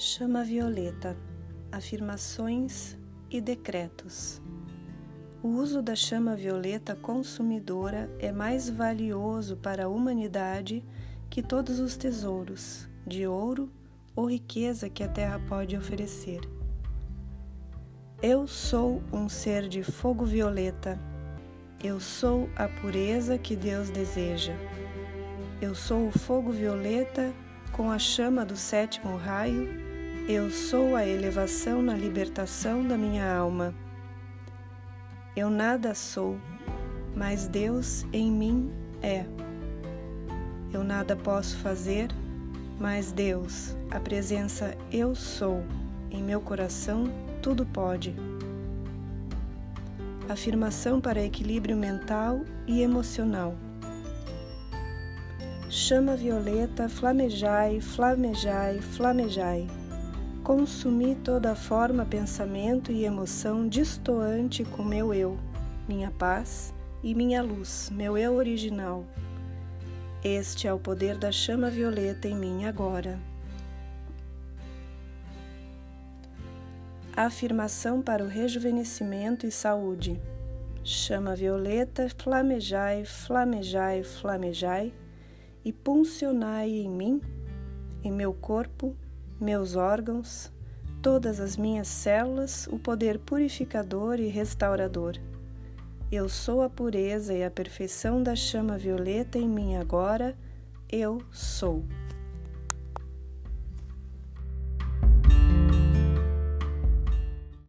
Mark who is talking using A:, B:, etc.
A: Chama violeta, afirmações e decretos. O uso da chama violeta consumidora é mais valioso para a humanidade que todos os tesouros de ouro ou riqueza que a terra pode oferecer. Eu sou um ser de fogo violeta. Eu sou a pureza que Deus deseja. Eu sou o fogo violeta com a chama do sétimo raio eu sou a elevação na libertação da minha alma. Eu nada sou, mas Deus em mim é. Eu nada posso fazer, mas Deus, a presença Eu sou, em meu coração, tudo pode. Afirmação para equilíbrio mental e emocional. Chama violeta, flamejai, flamejai, flamejai consumi toda forma, pensamento e emoção distoante com meu eu, minha paz e minha luz, meu eu original. Este é o poder da chama violeta em mim agora. afirmação para o rejuvenescimento e saúde. Chama violeta, flamejai, flamejai, flamejai e puncionai em mim, em meu corpo, meus órgãos, todas as minhas células, o poder purificador e restaurador. Eu sou a pureza e a perfeição da chama violeta em mim agora. Eu sou.